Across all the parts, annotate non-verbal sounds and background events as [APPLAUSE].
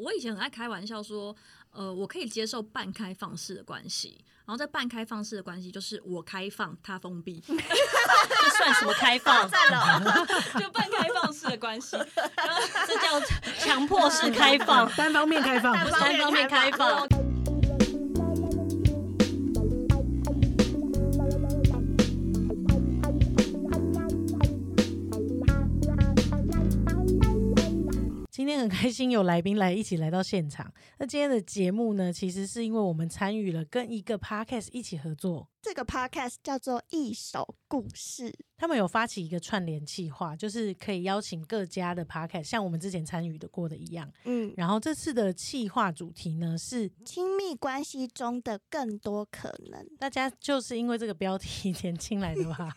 我以前很爱开玩笑说，呃，我可以接受半开放式的关系，然后在半开放式的关系就是我开放，他封闭，[LAUGHS] 这算什么开放？赞了，[LAUGHS] 就半开放式的关系。然后这叫 [LAUGHS] 强迫式开放，单方面开放，单单方面开放。今天很开心有来宾来一起来到现场。那今天的节目呢，其实是因为我们参与了跟一个 podcast 一起合作，这个 podcast 叫做一首故事，他们有发起一个串联计划，就是可以邀请各家的 podcast，像我们之前参与的过的一样。嗯，然后这次的企划主题呢是，亲密关系中的更多可能。大家就是因为这个标题 [LAUGHS] 点进来的吧，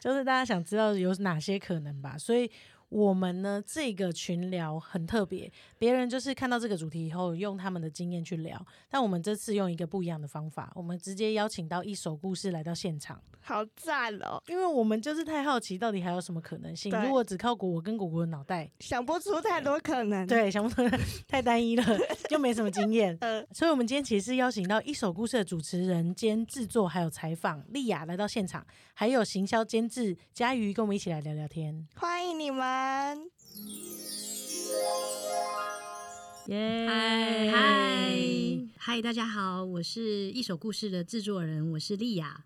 就是大家想知道有哪些可能吧，所以。我们呢，这个群聊很特别，别人就是看到这个主题以后，用他们的经验去聊，但我们这次用一个不一样的方法，我们直接邀请到一首故事来到现场，好赞哦！因为我们就是太好奇，到底还有什么可能性？如果只靠果果跟果果的脑袋，想不出太多可能。，对，想不出 [LAUGHS] 太单一了，就没什么经验。[LAUGHS] 呃，所以，我们今天其实是邀请到一首故事的主持人兼制作还有采访丽雅来到现场，还有行销监制佳瑜跟我们一起来聊聊天。欢迎你们。耶。嗨。嗨嗨，大家好，我是一首故事的制作人，我是莉雅。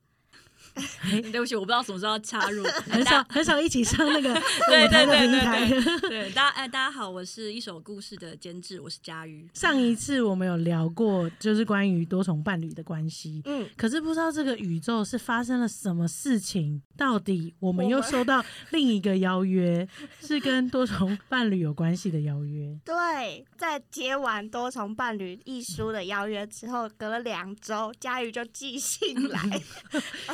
[LAUGHS] 对不起，我不知道什么时候要插入。[LAUGHS] 很少很少一起上那个 [LAUGHS] 对对对对大家哎，大家好，我是一首故事的监制，我是佳瑜。上一次我们有聊过，就是关于多重伴侣的关系。嗯，可是不知道这个宇宙是发生了什么事情，到底我们我们又收到另一个邀约，是跟多重伴侣有关系的邀约。对，在接完多重伴侣一书的邀约之后，隔了两周，佳瑜就寄信来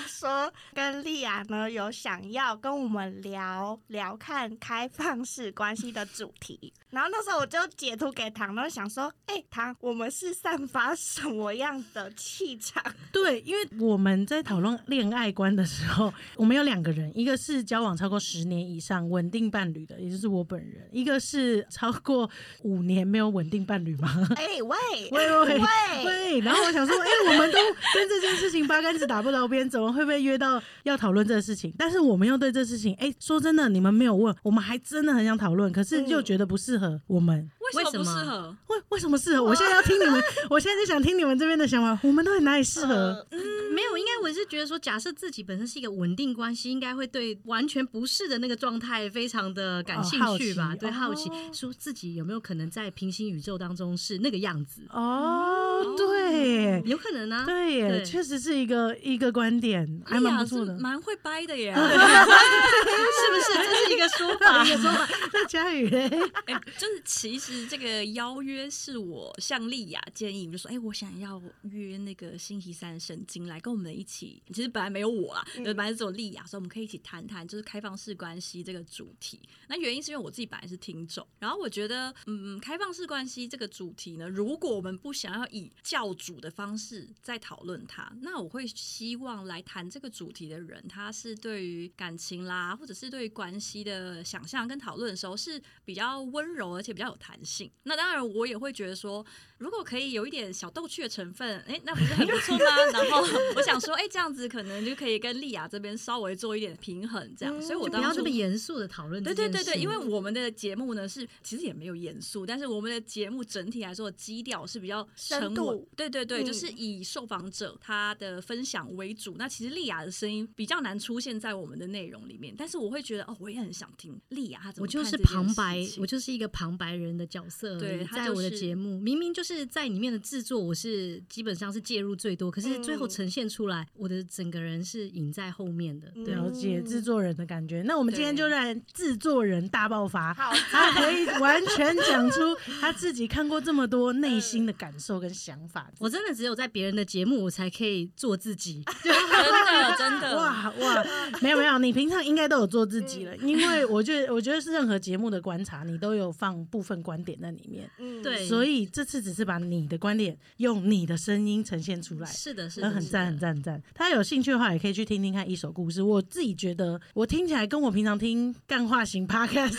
说，跟丽雅呢有想要跟我们聊聊看开放式关系的主题。然后那时候我就截图给唐，然后想说，哎、唐，我们是散发什么样的气场？[LAUGHS] 对，因为我们在讨论恋爱观的时候，我们有两个人，一个是交往超过十年以上稳定伴侣的，也就是我本人；一个是超过五年没有稳定伴侣吗。[LAUGHS] 哎、喂 [LAUGHS] 喂喂喂喂，然后我想说，哎、我们都跟这件事情八竿子打不着边，怎么会被约到要讨论这个事情？但是我们又对这事情，哎、说真的，你们没有问，我们还真的很想讨论，可是又觉得不适合我们。为什么适合？为为什么适合？我现在要听你们，[LAUGHS] 我现在就想听你们这边的想法。我们到底哪里适合？呃没有，应该我是觉得说，假设自己本身是一个稳定关系，应该会对完全不是的那个状态非常的感兴趣吧？对，好奇哦说自己有没有可能在平行宇宙当中是那个样子？哦，对。有可能啊，对耶，对确实是一个一个观点，还蛮不错的。蛮会掰的耶。[LAUGHS] 是不是？这是一个说法。[LAUGHS] 一个说法，那佳宇嘞？哎、就是其实这个邀约是我向丽雅建议，我就说，哎、我想要约那个星期三的神经来跟我们一起。其实本来没有我啦，嗯本来是有丽雅，所以我们可以一起谈谈就是开放式关系这个主题。那原因是因为我自己本来是听众，然后我觉得，嗯，开放式关系这个主题呢，如果我们不想要以教主的方式在讨论它，那我会希望来谈这个主题的人，他是对于感情啦，或者是对于关系的想象跟讨论的时候是比较温柔，而且比较有弹性。那当然，我也会觉得说，如果可以有一点小逗趣的成分，哎、那不是很不错吗？[LAUGHS] 然后我想说，哎、这样子可能就可以跟丽雅这边稍微做一点平衡，这样。嗯所以我不要这么严肃的讨论。对对对对，因为我们的节目呢是其实也没有严肃，但是我们的节目整体来说基调是比较沉稳。对对对，嗯就是以受访者他的分享为主。那其实丽雅的声音比较难出现在我们的内容里面，但是我会觉得哦，我也很想听丽雅她怎么我就是旁白我就是一个旁白人的角色。对他在我的就是节目，明明就是在里面的制作，我是基本上是介入最多，可是最后嗯呈现出来，我的整个人是隐在后面的。对，了解嗯制作人的感觉。那我们今天就对让制作人大爆发，好他可以完全讲出他自己看过这么多内心的感受跟想法。我 [LAUGHS] 我真的只有在别人的节目，我才可以做自己。[LAUGHS] 真的真的哇哇，没有没有，你平常应该都有做自己了，嗯 [LAUGHS] 因为我觉得我觉得是任何节目的观察，你都有放部分观点在里面，嗯，对所以这次只是把你的观点用你的声音呈现出来。是的，是的，很赞很赞很赞！大家有兴趣的话，也可以去听听看一首故事。我自己觉得，我听起来跟我平常听干话型 podcast [LAUGHS]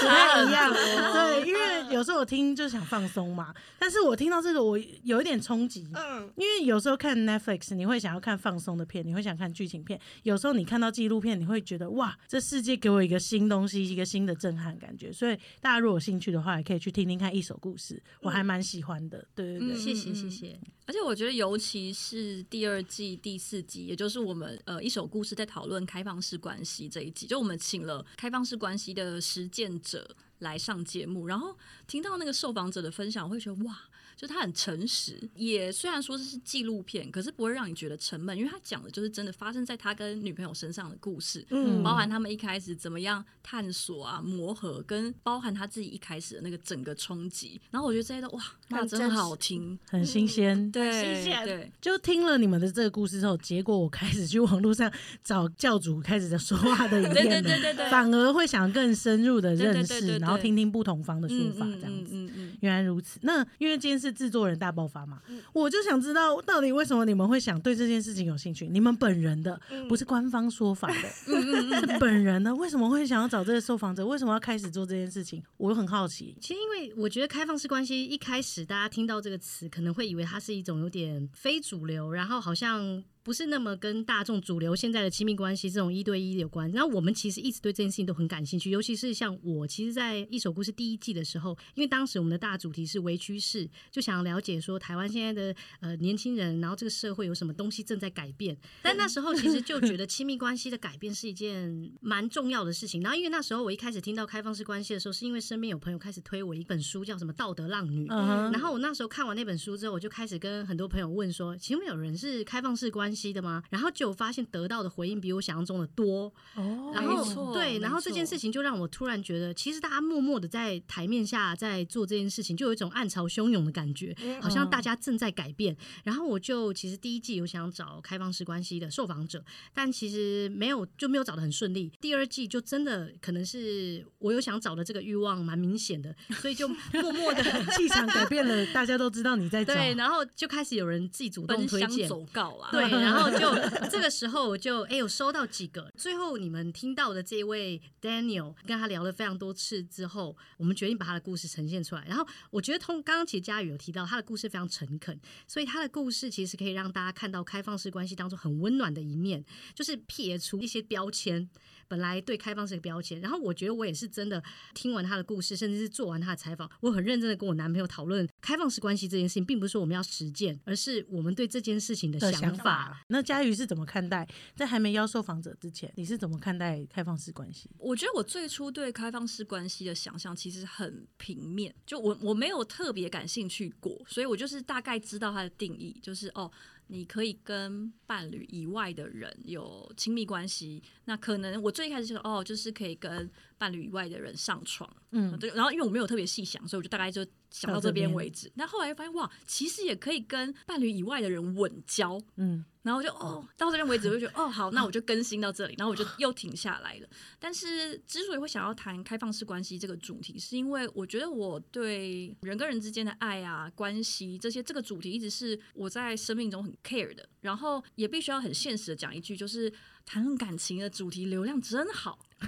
不太一样。对，因为有时候我听就想放松嘛，但是我听到这个，我有一点冲击。嗯，因为有时候看 Netflix，你会想要看放松的片，你会想看剧情片；有时候你看到纪录片，你会觉得哇，这世界给我一个新东西，一个新的震撼感觉。所以大家如果有兴趣的话，也可以去听听看一首故事，我还蛮喜欢的。对对对，嗯谢谢谢谢。而且我觉得，尤其是第二季第四集，也就是我们呃一首故事在讨论开放式关系这一集，就我们请了开放式关系的实践者来上节目，然后听到那个受访者的分享，我会觉得哇。就他很诚实，也虽然说这是纪录片，可是不会让你觉得沉闷，因为他讲的就是真的发生在他跟女朋友身上的故事，嗯包含他们一开始怎么样探索啊、磨合，跟包含他自己一开始的那个整个冲击。然后我觉得这些都哇，那真好听，很新鲜。对新鲜对，就听了你们的这个故事之后，结果我开始去网络上找教主开始在说话的影对片对，对对对对，反而会想更深入的认识，然后听听不同方的说法，嗯这样子。嗯嗯嗯原来如此。那因为今天是制作人大爆发嘛，嗯我就想知道到底为什么你们会想对这件事情有兴趣？你们本人的，嗯不是官方说法的，是本人的。为什么会想要找这个受访者？为什么要开始做这件事情？我很好奇。其实，因为我觉得开放式关系一开始大家听到这个词，可能会以为它是一种有点非主流，然后好像不是那么跟大众主流现在的亲密关系这种一对一有关。然后我们其实一直对这件事情都很感兴趣，尤其是像我，其实，在一首故事第一季的时候，因为当时我们的大主题是微趋势，就想要了解说台湾现在的呃年轻人，然后这个社会有什么东西正在改变。但那时候其实就觉得亲密关系的改变是一件蛮重要的事情。然后因为那时候我一开始听到开放式关系的时候，是因为身边有朋友开始推我一本书，叫什么《道德浪女》。然后我那时候看完那本书之后，我就开始跟很多朋友问说：“请问有人是开放式关系的吗？”然后就发现得到的回应比我想象中的多。哦然后对，然后这件事情就让我突然觉得，其实大家默默的在台面下在做这件事情，就有一种暗潮汹涌的感觉，嗯好像大家正在改变。然后我就其实第一季有想找开放式关系的受访者，但其实没有就没有找的很顺利。第二季就真的可能是我有想找的这个欲望蛮明显的，[LAUGHS] 所以就默默的气场改变了，大家都知道你在找。对，然后就开始有人自己主动推荐。走告啦，对，然后就这个时候我就哎、有收到几个，最后你们听到的这位 Daniel 跟他聊了非常多次之后，我们决定把他的故事呈现出来。然后我觉得通刚刚其实佳宇有提到他的故事非常诚恳，所以他的故事其实可以让大家看到开放式关系当中很温暖的一面，就是撇除一些标签。本来对开放是个标签，然后我觉得我也是真的听完他的故事，甚至是做完他的采访，我很认真的跟我男朋友讨论开放式关系这件事情，并不是说我们要实践，而是我们对这件事情的的想法。想法。那佳瑜是怎么看待？在还没邀受访者之前，你是怎么看待开放式关系？我觉得我最初对开放式关系的想象其实很平面，就我我没有特别感兴趣过，所以我就是大概知道它的定义，就是哦，你可以跟伴侣以外的人有亲密关系。那可能我最一开始就说哦，就是可以跟伴侣以外的人上床，嗯，对。然后因为我没有特别细想，所以我就大概就想到这边边为止。那后来发现哇，其实也可以跟伴侣以外的人稳交，嗯，然后我就哦，到这边为止，我就觉得哦好，那我就更新到这里，然后我就又停下来了。但是之所以会想要谈开放式关系这个主题，是因为我觉得我对人跟人之间的爱啊、关系这些这个主题，一直是我在生命中很 care 的。然后也必须要很现实的讲一句，就是谈论感情的主题流量真好，[LAUGHS]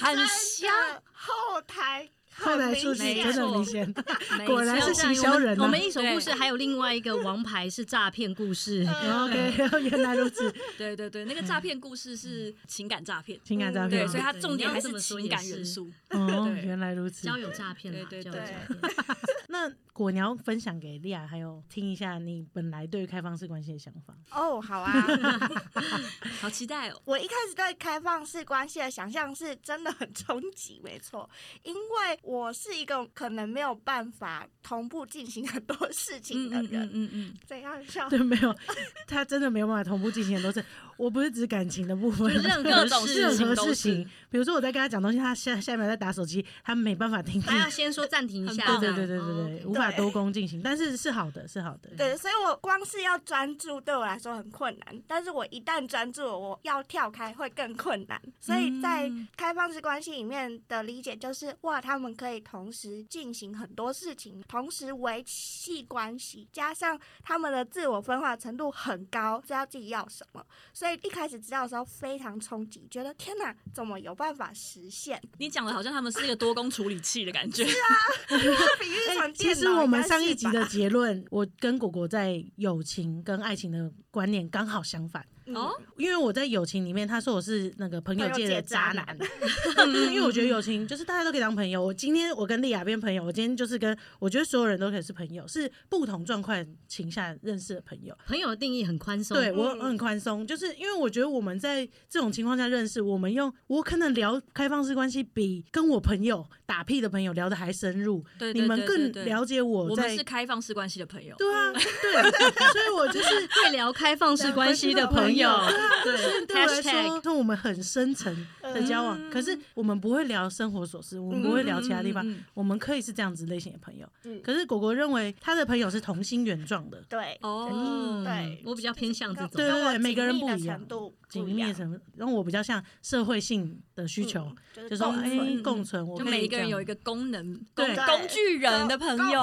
很香。后台后来数据没真的很明错显，[LAUGHS] 果然是错行销人啊我们一首故事还有另外一个王牌是诈骗故事。嗯 OK，原来如此，[LAUGHS] 对对对，那个诈骗故事是情感诈骗，情感诈对，骗，所以它重点还是情感元素。哦，原来如此。交友诈骗啦，对对对。[LAUGHS] 那果你要分享给莉亚，还有听一下你本来对开放式关系的想法。哦，好啊。好期待哦！我一开始对开放式关系的想象是真的很冲击，没错，因为我是一个可能没有办法同步进行很多事情的人。嗯嗯嗯，怎样笑？对，没有，他真的没有办法同步进行很多事。我不是指感情的部分，任何种事任何情都是事情，比如说我在跟他讲东西，他下下一秒在打手机，他没办法听进还要先说暂停一下，对对对对对对，哦无法多工进行，但是是好的，是好的。对，所以我光是要专注对我来说很困难，但是我一旦专注，我要跳开会更困难。所以在嗯开放式关系里面的理解就是，哇，他们可以同时进行很多事情，同时维系关系，加上他们的自我分化程度很高，知道自己要什么。所以一开始知道的时候非常冲击，觉得天哪，怎么有办法实现？你讲的好像他们是一个多工处理器的感觉。[LAUGHS] 比喻成哎其实我们上一集的吧结论，我跟果果在友情跟爱情的观念刚好相反。哦，因为我在友情里面，他说我是那个朋友界的渣男，因为我觉得友情就是大家都可以当朋友。我今天我跟丽雅变朋友，我今天就是跟我觉得所有人都可以是朋友，是不同状况情下认识的朋友。朋友的定义很宽松，对我嗯很宽松，就是因为我觉得我们在这种情况下认识，我们用我可能聊开放式关系，比跟我朋友打屁的朋友聊的还深入，对对你们更了解我在我们是开放式关系的朋友。对啊，对，[LAUGHS] 所以我就是会聊开放式关系的朋友，[LAUGHS] 对对对我来说，跟我们很深层的交往，可是我们不会聊生活琐事，我们不会聊其他地方，我们可以是这样子类型的朋友。嗯。可是果果认为他的朋友是同心圆状的，对。哦，嗯。对我比较偏向这种，对对对每个人不一样程度紧不一样密的成分，然后我比较像社会性的需求，嗯就就是说哎共存共存，我每一个人有一个功能，对工工具人的朋友。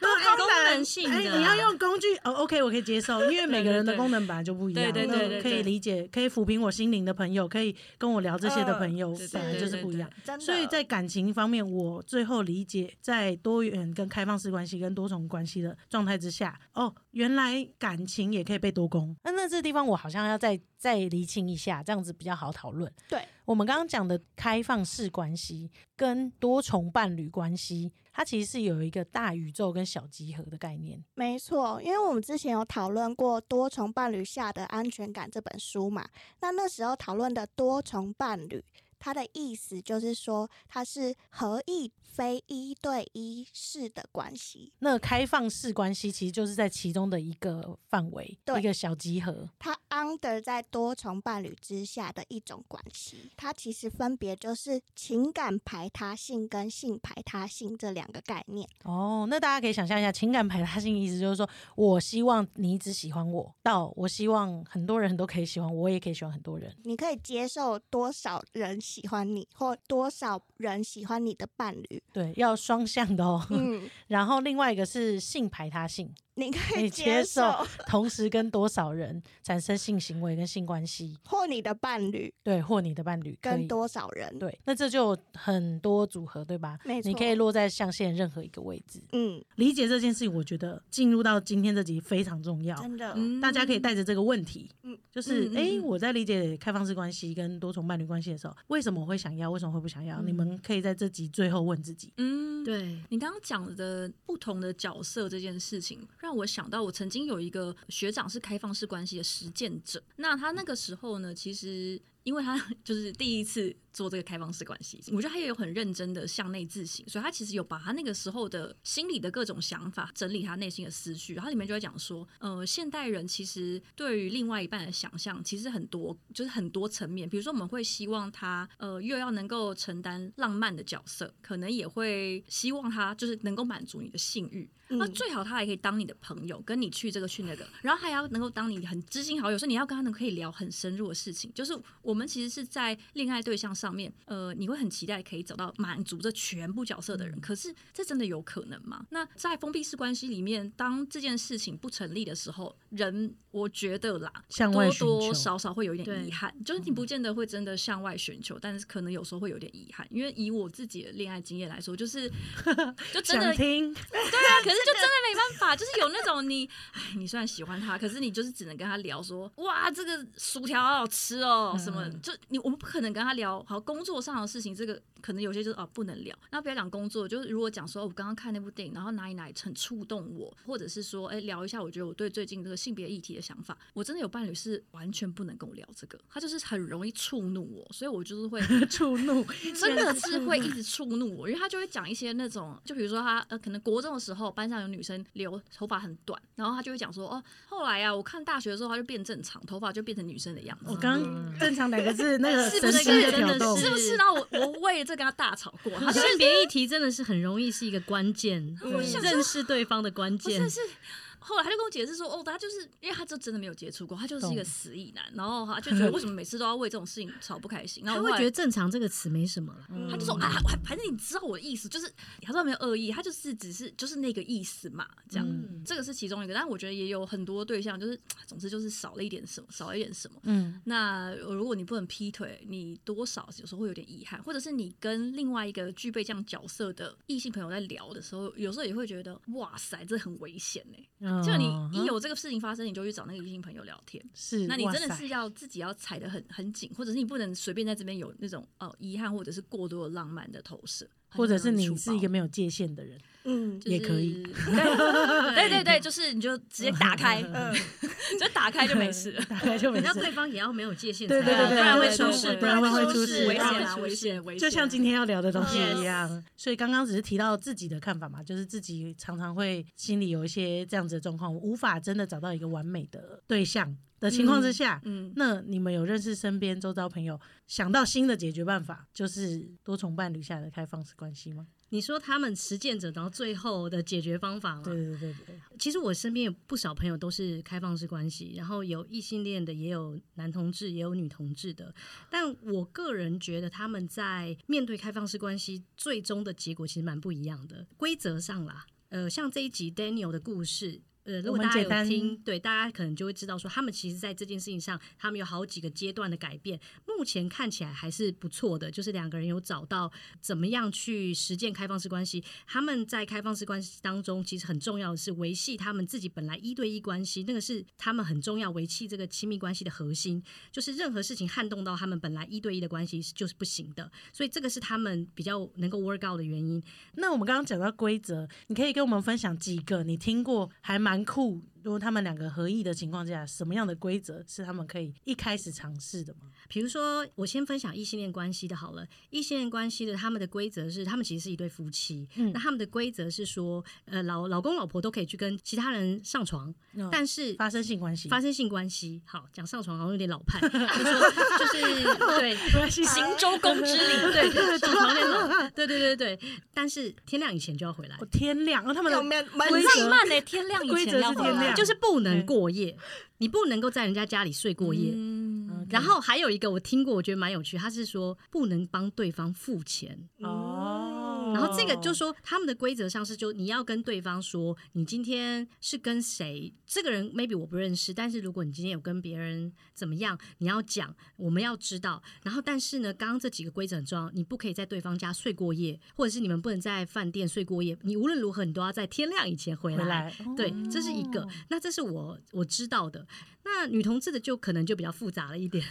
多功能性哎，的，你要用工具哦，OK，我可以接受，因为每个人的对对对功能本来就不一样，对对那可以对对对理解，可以抚平我心灵的朋友，可以跟我聊这些的朋友对，对本来对对对就是不一样。真的，所以在感情方面，我最后理解，在多元跟开放式关系跟多重关系的状态之下，哦，原来感情也可以被多攻。那那这地方我好像要再再厘清一下，这样子比较好讨论。对我们刚刚讲的开放式关系跟多重伴侣关系，它其实是有一个大宇宙跟小集合的概念。没错，因为我们之前有讨论过《多重伴侣下的安全感》这本书嘛，那那时候讨论的多重伴侣，它的意思就是说它是合意非一对一式的关系，那开放式关系其实就是在其中的一个范围，对一个小集合。它 under 在多重伴侣之下的一种关系，它其实分别就是情感排他性跟性排他性这两个概念。哦，那大家可以想象一下，情感排他性意思就是说，我希望你只喜欢我，到我希望很多人都可以喜欢我，我也可以喜欢很多人。你可以接受多少人喜欢你，或多少人喜欢你的伴侣。对，要双向的哦。嗯，[LAUGHS] 然后另外一个是性排他性，你可可以以接受受同时跟多少人产生性行为跟性关系，[LAUGHS] 或你的伴侣对，或你的伴侣跟。多少人。对，那这就很多组合，对吧？没错你可以落在象限任何一个位置。嗯，理解这件事情，我觉得进入到今天这集非常重要。真的，嗯大家可以带着这个问题，嗯就是哎、嗯嗯嗯诶我在理解开放式关系跟多重伴侣关系的时候，为什么我会想要，为什么会不想要？嗯你们可以在这集最后问自己。嗯，对，你刚刚讲的不同的角色这件事情，让让我想到我曾经有一个学长是开放式关系的实践者。那他那个时候呢，其实因为他 [LAUGHS] 就是第一次做这个开放式关系，我觉得他也有很认真的向内自省，所以他其实有把他那个时候的心理的各种想法整理他内心的思绪，然后里面就在讲说，呃，现代人其实对于另外一半的想象其实很多，就是很多层面，比如说我们会希望他呃又要能够承担浪漫的角色，可能也会希望他就是能够满足你的性欲，那嗯最好他还可以当你的朋友，跟你去这个去那个，然后还要能够当你很知心好友，所以你要跟他能可以聊很深入的事情。就是我们其实是在恋爱对象上面，呃，你会很期待可以找到满足这全部角色的人，可是这真的有可能吗？那在封闭式关系里面，当这件事情不成立的时候，人我觉得啦，多多少少会有一点遗憾，就是你不见得会真的向外寻求，但是可能有时候会有点遗憾，因为以我自己的恋爱经验来说，就是 [LAUGHS] 就真的听，对啊，可是就真的没办法，就是有那种你，哎，你虽然喜欢他，可是你就是只能跟他聊说，哇，这个薯条好好吃哦，什么，就你我们不可能跟他聊好工作上的事情，这个可能有些就是哦不能聊。那不要讲工作，就是如果讲说我刚刚看那部电影，然后哪里哪里很触动我，或者是说，哎，聊一下，我觉得我对最近这个性别议题的想法，我真的有伴侣是完全不能跟我聊这个，他就是很容易触怒我，所以我就是会 [LAUGHS] 触怒，[LAUGHS] 真的是会一直触怒我，因为他就会讲一些那种，就比如说他呃，可能国中的时候班上有女生留头发很短，然后他就会讲说，哦，后来啊，我看大学的时候他就变正常，头发就变成女生的样子。我刚刚正常两个字，那个是不是神经的真的挑动，是不是？然后我我为了这跟他大吵过，他 [LAUGHS] 就性别议题真的是很容易是一个关键，认识对方的关键但是。后来他就跟我解释说，哦，他就是因为他就真的没有接触过，他就是一个死意男，然后他就觉得为什么每次都要为这种事情吵不开心，然后他会觉得“正常”这个词没什么了。他就说啊，我反正你知道我的意思，就是他说没有恶意，他就是只是就是那个意思嘛，这样，嗯这个是其中一个。但我觉得也有很多对象，就是总之就是少了一点什么，少了一点什么。嗯，那如果你不能劈腿，你多少有时候会有点遗憾，或者是你跟另外一个具备这样角色的异性朋友在聊的时候，有时候也会觉得哇塞，这很危险呢、就你嗯一有这个事情发生，你就去找那个异性朋友聊天。是，那你真的是要自己要踩得很很紧，或者是你不能随便在这边有那种哦遗憾，或者是过多的浪漫的投射，或者是你是一个没有界限的人，嗯，就是也可以对对对对，[LAUGHS] 就是你就直接打开，嗯，就打开就没事了。[LAUGHS] 大概就没事。那对方也要没有界限对对对对不然会出事，不然会会出事危险危。险危险。就像今天要聊的东西嗯一样，所以刚刚只是提到自己的看法嘛，就是自己常常会心里有一些这样子的状况，无法真的找到一个完美的对象的情况之下，嗯，那你们有认识身边周遭朋友想到新的解决办法，就是多重伴侣下的开放式关系吗？你说他们实践者，然后最后的解决方法吗？对对对对，其实我身边有不少朋友都是开放式关系，然后有异性恋的，也有男同志，也有女同志的。但我个人觉得他们在面对开放式关系，最终的结果其实蛮不一样的。规则上啦，呃，像这一集 Daniel 的故事。呃，如果大家有听，对大家可能就会知道说，他们其实在这件事情上，他们有好几个阶段的改变。目前看起来还是不错的，就是两个人有找到怎么样去实践开放式关系。他们在开放式关系当中，其实很重要的是维系他们自己本来一对一关系，那个是他们很重要维系这个亲密关系的核心。就是任何事情撼动到他们本来一对一的关系是就是不行的，所以这个是他们比较能够 work out 的原因。那我们刚刚讲到规则，你可以跟我们分享几个你听过还蛮蛮酷如果他们两个合意的情况下，什么样的规则是他们可以一开始尝试的吗？比如说，我先分享异性恋关系的好了。异性恋关系的他们的规则是，他们其实是一对夫妻。嗯那他们的规则是说，呃，老老公老婆都可以去跟其他人上床，嗯但是发生性关系，发生性关系，好讲上床好像有点老派，[LAUGHS] 就说就是对 [LAUGHS] 行周公之礼，对对对对对，但是天亮以前就要回来哦，天亮，哦，他们的有门门规则浪漫呢，天亮以前要回来就是不能过夜，你不能够在人家家里睡过夜。嗯，然后还有一个我听过，我觉得蛮有趣，他是说不能帮对方付钱。哦，然后这个就说他们的规则上是，就你要跟对方说，你今天是跟谁，这个人 maybe 我不认识，但是如果你今天有跟别人怎么样，你要讲，我们要知道。然后但是呢，刚刚这几个规则很重要，你不可以在对方家睡过夜，或者是你们不能在饭店睡过夜，你无论如何你都要在天亮以前回来。回来，对，这是一个哦。那这是我我知道的。那女同志的就可能就比较复杂了一点。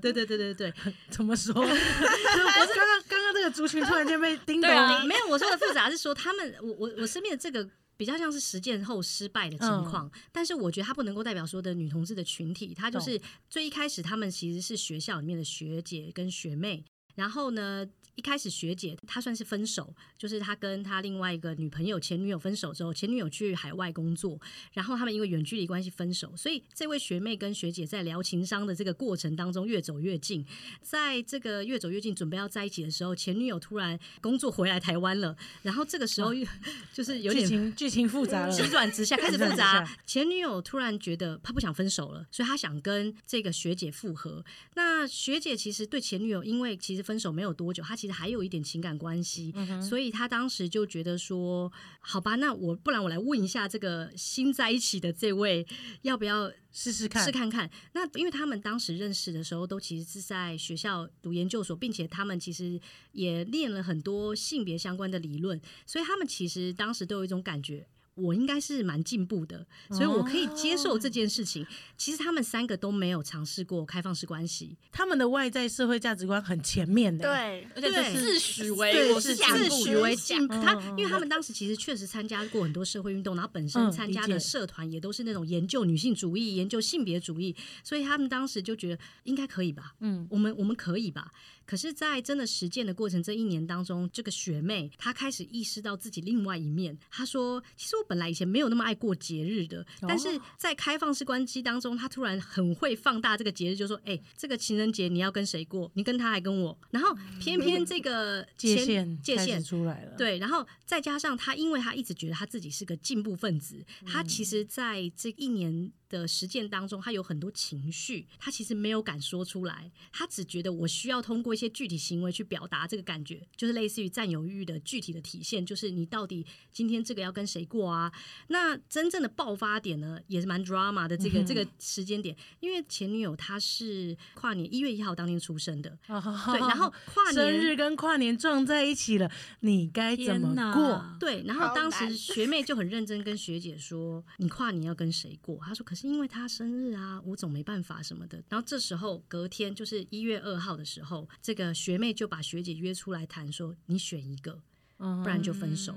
对对对对对，[LAUGHS] 怎么说？就 [LAUGHS] 我刚刚刚刚这个族群突然间被叮咚对啊没有我说的复杂是说他们，我我我身边的这个。比较像是实践后失败的情况，但是我觉得它不能够代表说的女同志的群体。她就是最一开始，她们其实是学校里面的学姐跟学妹，然后呢，一开始学姐她算是分手，就是她跟她另外一个女朋友前女友分手之后，前女友去海外工作，然后他们因为远距离关系分手，所以这位学妹跟学姐在聊情商的这个过程当中越走越近，在这个越走越近，准备要在一起的时候，前女友突然工作回来台湾了，然后这个时候又就是有剧点情剧情复杂了，急转直下，开始复杂。[LAUGHS] 前女友突然觉得她不想分手了，所以她想跟这个学姐复合。那学姐其实对前女友，因为其实分手没有多久，她其实还有一点情感关系，所以他当时就觉得说，好吧，那我不然我来问一下这个新在一起的这位，要不要试试看，试看看。那因为他们当时认识的时候，都其实是在学校读研究所，并且他们其实也练了很多性别相关的理论，所以他们其实当时都有一种感觉。我应该是蛮进步的，所以我可以接受这件事情。其实他们三个都没有尝试过开放式关系，他们的外在社会价值观很前面的，，对，而且对是自诩为对，我是自诩为进步。他因为他们当时其实确实参加过很多社会运动，然后本身嗯参加的社团也都是那种研究女性主义、研究性别主义，所以他们当时就觉得应该可以吧，嗯，我们我们可以吧。可是，在真的实践的过程这一年当中，这个学妹她开始意识到自己另外一面。她说：“其实我本来以前没有那么爱过节日的，但是在开放式关系当中，她突然很会放大这个节日，就说：‘哎、这个情人节你要跟谁过？你跟他还跟我？’然后偏偏这个 [LAUGHS] 界限界限出来了，，对，然后再加上她，因为她一直觉得她自己是个进步分子，她其实在这一年的实践当中，他有很多情绪，他其实没有敢说出来，他只觉得我需要通过一些具体行为去表达这个感觉，就是类似于占有欲的具体的体现，就是你到底今天这个要跟谁过啊？那真正的爆发点呢，也是蛮 drama 的这个、这个时间点，因为前女友她是跨年一月一号当天出生的，[LAUGHS] 对，然后跨年生日跟跨年撞在一起了，你该怎么过？对，然后当时学妹就很认真跟学姐说：“你跨年要跟谁过？”她说：“可是因为他生日啊，我总没办法什么的。”然后这时候隔天就是一月二号的时候，这个学妹就把学姐约出来谈说：“你选一个，嗯不然就分手。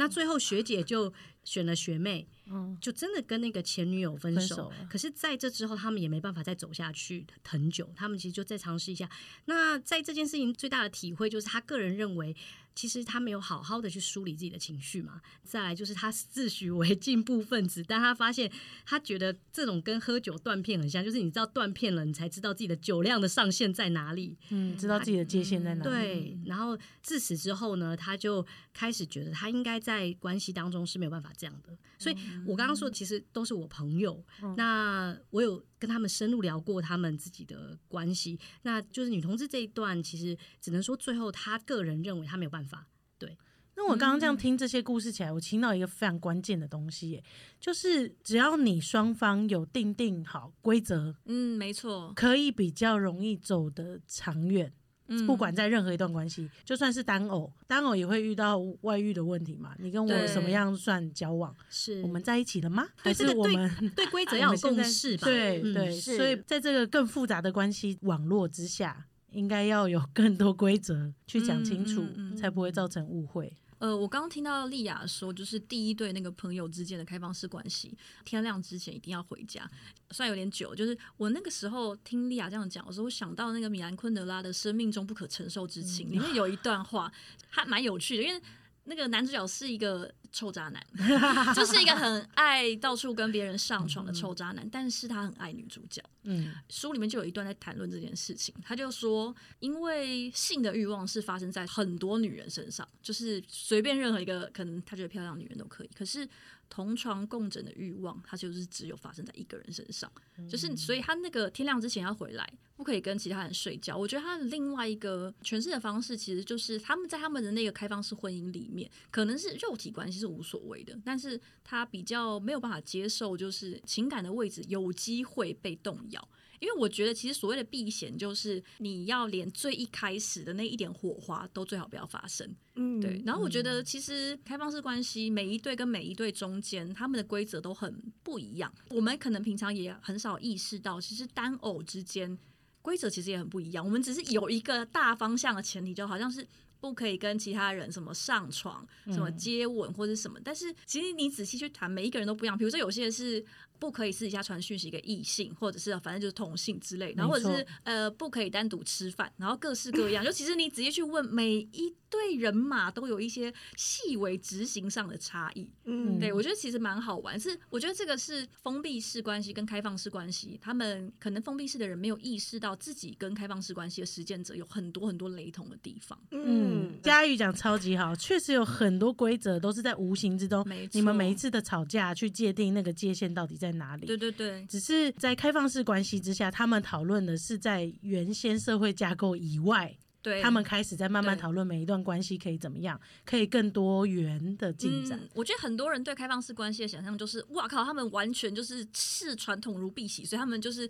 那最后学姐就选了学妹，嗯就真的跟那个前女友分手。分手可是在这之后，他们也没办法再走下去很久，他们其实就再尝试一下。那在这件事情最大的体会就是，他个人认为，其实他没有好好的去梳理自己的情绪嘛。再来就是他自诩为进步分子，但他发现他觉得这种跟喝酒断片很像，就是你知道断片了，你才知道自己的酒量的上限在哪里。嗯，知道自己的界限在哪里，对，然后自此之后呢，他就开始觉得他应该在关系当中是没有办法这样的。所以我刚刚说，其实都是我朋友，那我有跟他们深入聊过他们自己的关系。那就是女同志这一段，其实只能说最后他个人认为他没有办法对。那我刚刚这样听这些故事起来，我听到一个非常关键的东西耶，就是只要你双方有定定好规则，嗯，没错，可以比较容易走得长远。嗯不管在任何一段关系，就算是单偶，单偶也会遇到外遇的问题嘛。你跟我什么样算交往？是我们在一起了吗？还是我们对规则 [LAUGHS] 要有共识吧？嗯对对，所以在这个更复杂的关系网络之下，应该要有更多规则去讲清楚，才不会造成误会。呃，我刚刚听到丽雅说，就是第一对那个朋友之间的开放式关系，天亮之前一定要回家。虽然有点久，就是我那个时候听丽雅这样讲的时候，我想到那个米兰昆德拉的《生命中不可承受之轻》里面有一段话，还蛮有趣的，因为那个男主角是一个臭渣男，[LAUGHS] 就是一个很爱到处跟别人上床的臭渣男，但是他很爱女主角。嗯书里面就有一段在谈论这件事情，他就说，因为性的欲望是发生在很多女人身上，就是随便任何一个可能他觉得漂亮的女人都可以，可是同床共枕的欲望，它就是只有发生在一个人身上，就是所以他那个天亮之前要回来，不可以跟其他人睡觉。我觉得他的另外一个诠释的方式，其实就是他们在他们的那个开放式婚姻里面，可能是肉体关系是无所谓的，但是他比较没有办法接受，就是情感的位置有机会被动摇。因为我觉得，其实所谓的避嫌，就是你要连最一开始的那一点火花都最好不要发生。嗯，对，然后我觉得其实开放式关系每一对跟每一对中间，他们的规则都很不一样。我们可能平常也很少意识到，其实单偶之间规则其实也很不一样。我们只是有一个大方向的前提，就好像是。不可以跟其他人什么上床、什么接吻或者什么，但是其实你仔细去谈，每一个人都不一样。比如说有些是不可以私底下传讯息给异性，或者是反正就是同性之类，然后或者是呃不可以单独吃饭，然后各式各样。就其实你直接去问每一对人马，都有一些细微执行上的差异。嗯，对我觉得其实蛮好玩，是我觉得这个是封闭式关系跟开放式关系，他们可能封闭式的人没有意识到自己跟开放式关系的实践者有很多很多雷同的地方。嗯，佳玉讲超级好，确实有很多规则都是在无形之中你们每一次的吵架去界定那个界限到底在哪里。对对对，只是在开放式关系之下，他们讨论的是在原先社会架构以外，对他们开始在慢慢讨论每一段关系可以怎么样，可以更多元的进展。嗯。我觉得很多人对开放式关系的想象就是，哇靠，他们完全就是视传统如敝屣，所以他们就是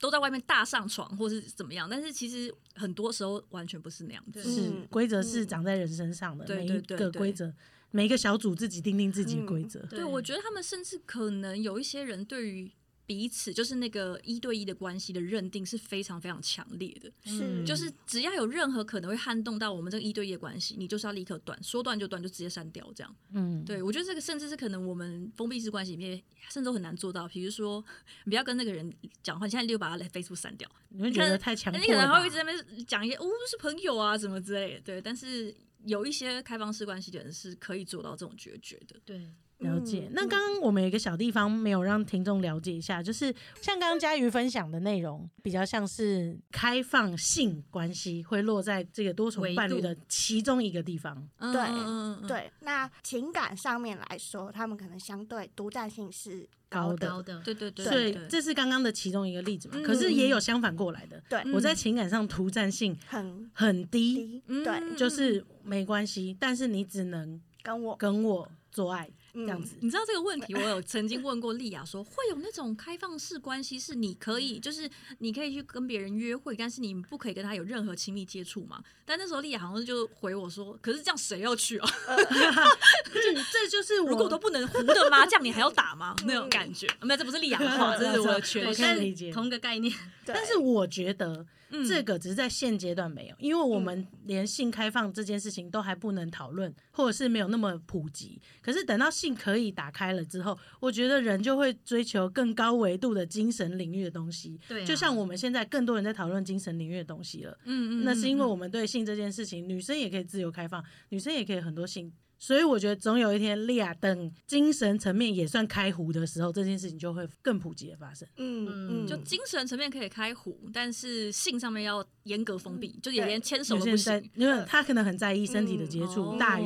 都在外面大上床或是怎么样。但是其实很多时候完全不是那样子。是嗯规则是长在人身上的，对每一对对对个规则每一个小组自己定定自己的规则。对，我觉得他们甚至可能有一些人对于彼此就是那个一对一的关系的认定是非常非常强烈的，是。就是只要有任何可能会撼动到我们这个一对一的关系，你就是要立刻断，说断就断，就直接删掉这样。嗯，对我觉得这个甚至是可能我们封闭式关系里面甚至都很难做到，比如说你不要跟那个人讲话，你现在就把他的 Facebook 删掉，你会觉得太强你可能还会一直在那边讲一些哦是朋友啊什么之类的，对，但是有一些开放式关系的人是可以做到这种决绝的。对，了解。嗯那刚刚我们有一个小地方没有让听众了解一下，就是像刚刚佳瑜分享的内容，比较像是开放性关系会落在这个多重伴侣的其中一个地方。嗯对对，那情感上面来说，他们可能相对独占性是高的高的，对对对，所以这是刚刚的其中一个例子嘛。嗯可是也有相反过来的，对我在情感上独占性很很低，对，就是没关系，但是你只能跟我跟我做爱这嗯样子。你知道这个问题，我有曾经问过丽亚说，会有那种开放式关系是你可以，就是你可以去跟别人约会，但是你不可以跟他有任何亲密接触嘛？但那时候丽亚好像就回我说，可是这样谁要去啊？[LAUGHS] 这就是我如果都不能胡的麻将，你还要打吗？那种感觉，没有，这不是丽亚的话，这是我的诠对，释。但可以理解同个概念，但是我觉得嗯这个只是在现阶段没有，因为我们连性开放这件事情都还不能讨论，或者是没有那么普及。可是等到性可以打开了之后，我觉得人就会追求更高维度的精神领域的东西。对啊就像我们现在更多人在讨论精神领域的东西了。嗯嗯，那是因为嗯我们对性这件事情，女生也可以自由开放，女生也可以很多性。所以我觉得总有一天，利亚等精神层面也算开壶的时候，这件事情就会更普及的发生。嗯嗯嗯，就精神层面可以开壶，但是性上面要严格封闭，就也对连牵手都不行，。因为他可能很在意身体的接触，哦大于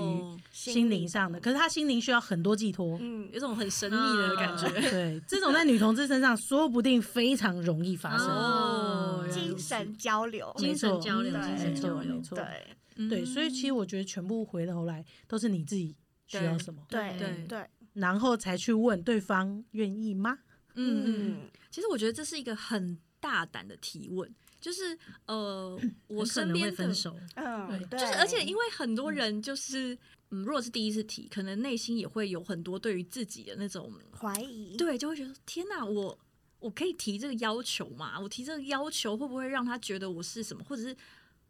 心灵上的，可是他心灵需要很多寄托。嗯有种很神秘的感觉。对，这种在女同志身上说不定非常容易发生。哦精神交流，精神交流，对精神交流没，错对对，所以其实我觉得全部回头来都是你自己需要什么，对对对，然后才去问对方愿意吗？嗯其实我觉得这是一个很大胆的提问，就是呃，我身边的分手，嗯，对，就是，而且因为很多人就是，嗯，如果是第一次提，可能内心也会有很多对于自己的那种，怀疑，对，就会觉得天哪，我我可以提这个要求吗？我提这个要求会不会让他觉得我是什么，或者是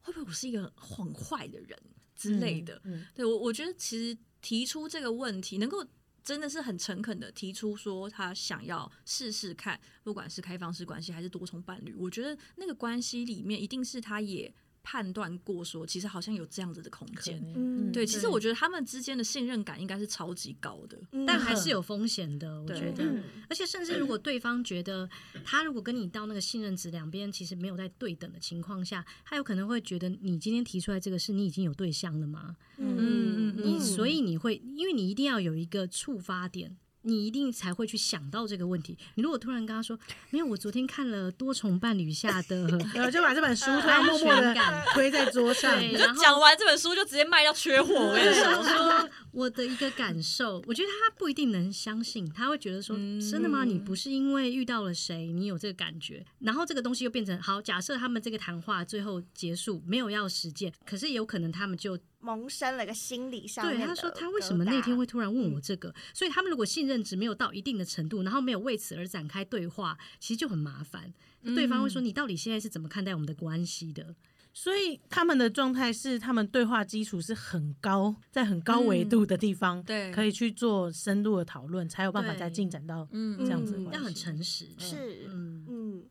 会不会我是一个很坏的人之类的？嗯，嗯对我，我觉得其实提出这个问题，能够真的是很诚恳的提出说他想要试试看，不管是开放式关系还是多重伴侣，我觉得那个关系里面一定是他也判断过说，其实好像有这样子的空间。嗯，对，其实我觉得他们之间的信任感应该是超级高的。嗯但还是有风险的，我觉得。嗯而且甚至如果对方觉得他如果跟你到那个信任值两边其实没有在对等的情况下，他有可能会觉得你今天提出来这个事，你已经有对象了吗？嗯嗯嗯你所以你会，因为你一定要有一个触发点。你一定才会去想到这个问题。你如果突然跟他说：“没有，我昨天看了多重伴侣下的 [LAUGHS] 然后就把这本书突然默默的感推在桌上，讲完这本书就直接卖到缺货，我跟你，说。我说我的一个感受，我觉得他不一定能相信，他会觉得说，嗯真的吗？你不是因为遇到了谁，你有这个感觉，然后这个东西又变成好。假设他们这个谈话最后结束，没有要实践，可是有可能他们就萌生了个心理上面的对他说，他为什么那天会突然问我这个？所以他们如果信任值没有到一定的程度，然后没有为此而展开对话，其实就很麻烦。对方会说，你到底现在是怎么看待我们的关系的？所以他们的状态是，他们对话基础是很高，在很高维度的地方，对可以去做深度的讨论，才有办法再进展到嗯这样子的嗯。要很诚实，是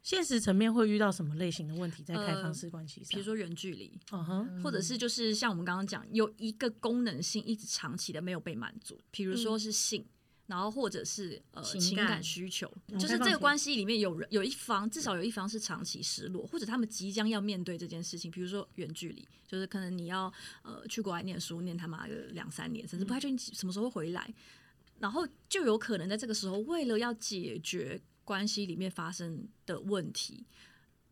现实层面会遇到什么类型的问题在开放式关系上？比如说远距离，嗯哼，或者是就是像我们刚刚讲，有一个功能性一直长期的没有被满足，比如说是性。然后或者是呃情情感感需求，嗯就是这个关系里面有人有一方至少有一方是长期失落，或者他们即将要面对这件事情，比如说远距离，就是可能你要呃去国外念书，念他妈个两三年，甚至不太确定什么时候会回来，然后就有可能在这个时候，为了要解决关系里面发生的问题，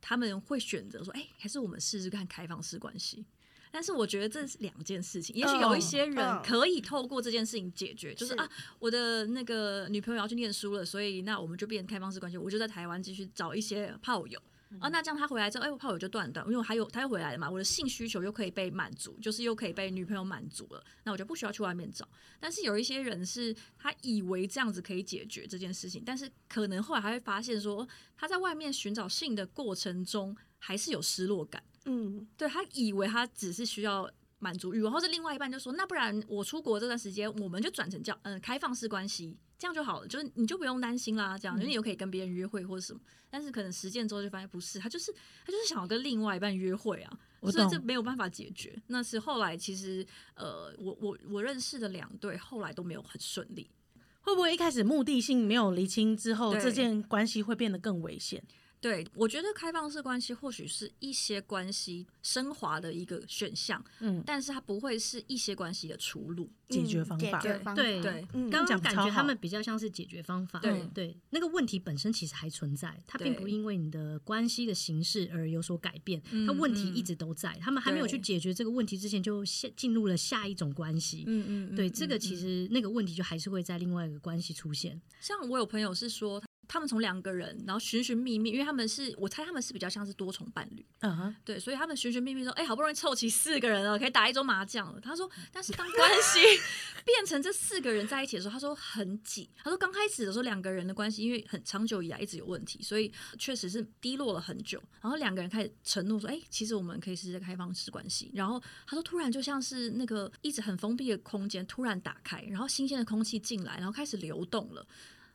他们会选择说，哎、还是我们试试看开放式关系。但是我觉得这是两件事情，也许有一些人嗯可以透过这件事情解决，就是是啊，我的那个女朋友要去念书了，所以那我们就变开放式关系，我就在台湾继续找一些炮友，哦，那这样他回来之后，哎、我炮友就断断，因为我还有他又回来了嘛，我的性需求又可以被满足，就是又可以被女朋友满足了，那我就不需要去外面找。但是有一些人是他以为这样子可以解决这件事情，但是可能后来还会发现说，他在外面寻找性的过程中还是有失落感。嗯，对他以为他只是需要满足欲望，或者另外一半就说，那不然我出国这段时间，我们就转成叫嗯、开放式关系，这样就好了，就是你就不用担心啦，这样，因为你又可以跟别人约会或者什么。但是可能实践之后就发现不是，他就是他就是想要跟另外一半约会啊，我所以这没有办法解决。那是后来其实呃，我我我认识的两对后来都没有很顺利。会不会一开始目的性没有厘清之后，这件关系会变得更危险？对，我觉得开放式关系或许是一些关系升华的一个选项，嗯，但是它不会是一些关系的出路。解决嗯方法解决方法，对对嗯，刚刚感觉他们比较像是解决方法，对对，那个问题本身其实还存在，它并不因为你的关系的形式而有所改变，嗯它问题嗯一直都在，他们还没有去解决这个问题之前，就下进入了下一种关系。嗯嗯对，这个其实那个问题就还是会在另外一个关系出现。像我有朋友是说，他们从两个人，然后寻寻觅觅，因为他们是我猜他们是比较像是多重伴侣，嗯哼，对，所以他们寻寻觅觅说，哎、好不容易凑齐四个人了，可以打一桌麻将了。他说，但是当关系 [LAUGHS] 变成这四个人在一起的时候，他说很挤。他说刚开始的时候，两个人的关系因为很长久以来一直有问题，所以确实是低落了很久。然后两个人开始承诺说，哎、其实我们可以试试开放式关系。然后他说，突然就像是那个一直很封闭的空间突然打开，然后新鲜的空气进来，然后开始流动了。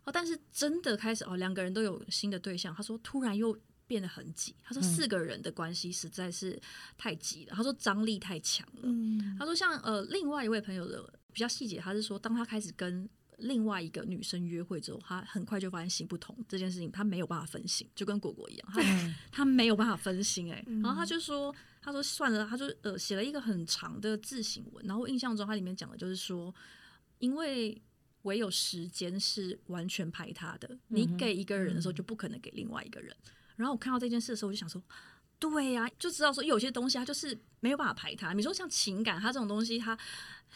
哦，但是真的开始哦，两个人都有新的对象。他说突然又变得很挤。他说四个人的关系实在是太挤了。他说张力太强了。嗯他说像呃另外一位朋友的比较细节，他是说当他开始跟另外一个女生约会之后，他很快就发现行不通这件事情，他没有办法分心，就跟果果一样，他嗯 [LAUGHS] 他没有办法分心哎、嗯然后他就说，他说算了，他就呃写了一个很长的自省文，然后印象中他里面讲的就是说，因为唯有时间是完全排他的，你给一个人的时候就不可能给另外一个人。然后我看到这件事的时候，我就想说。对呀、就知道说有些东西它就是没有办法排他。你说像情感，它这种东西它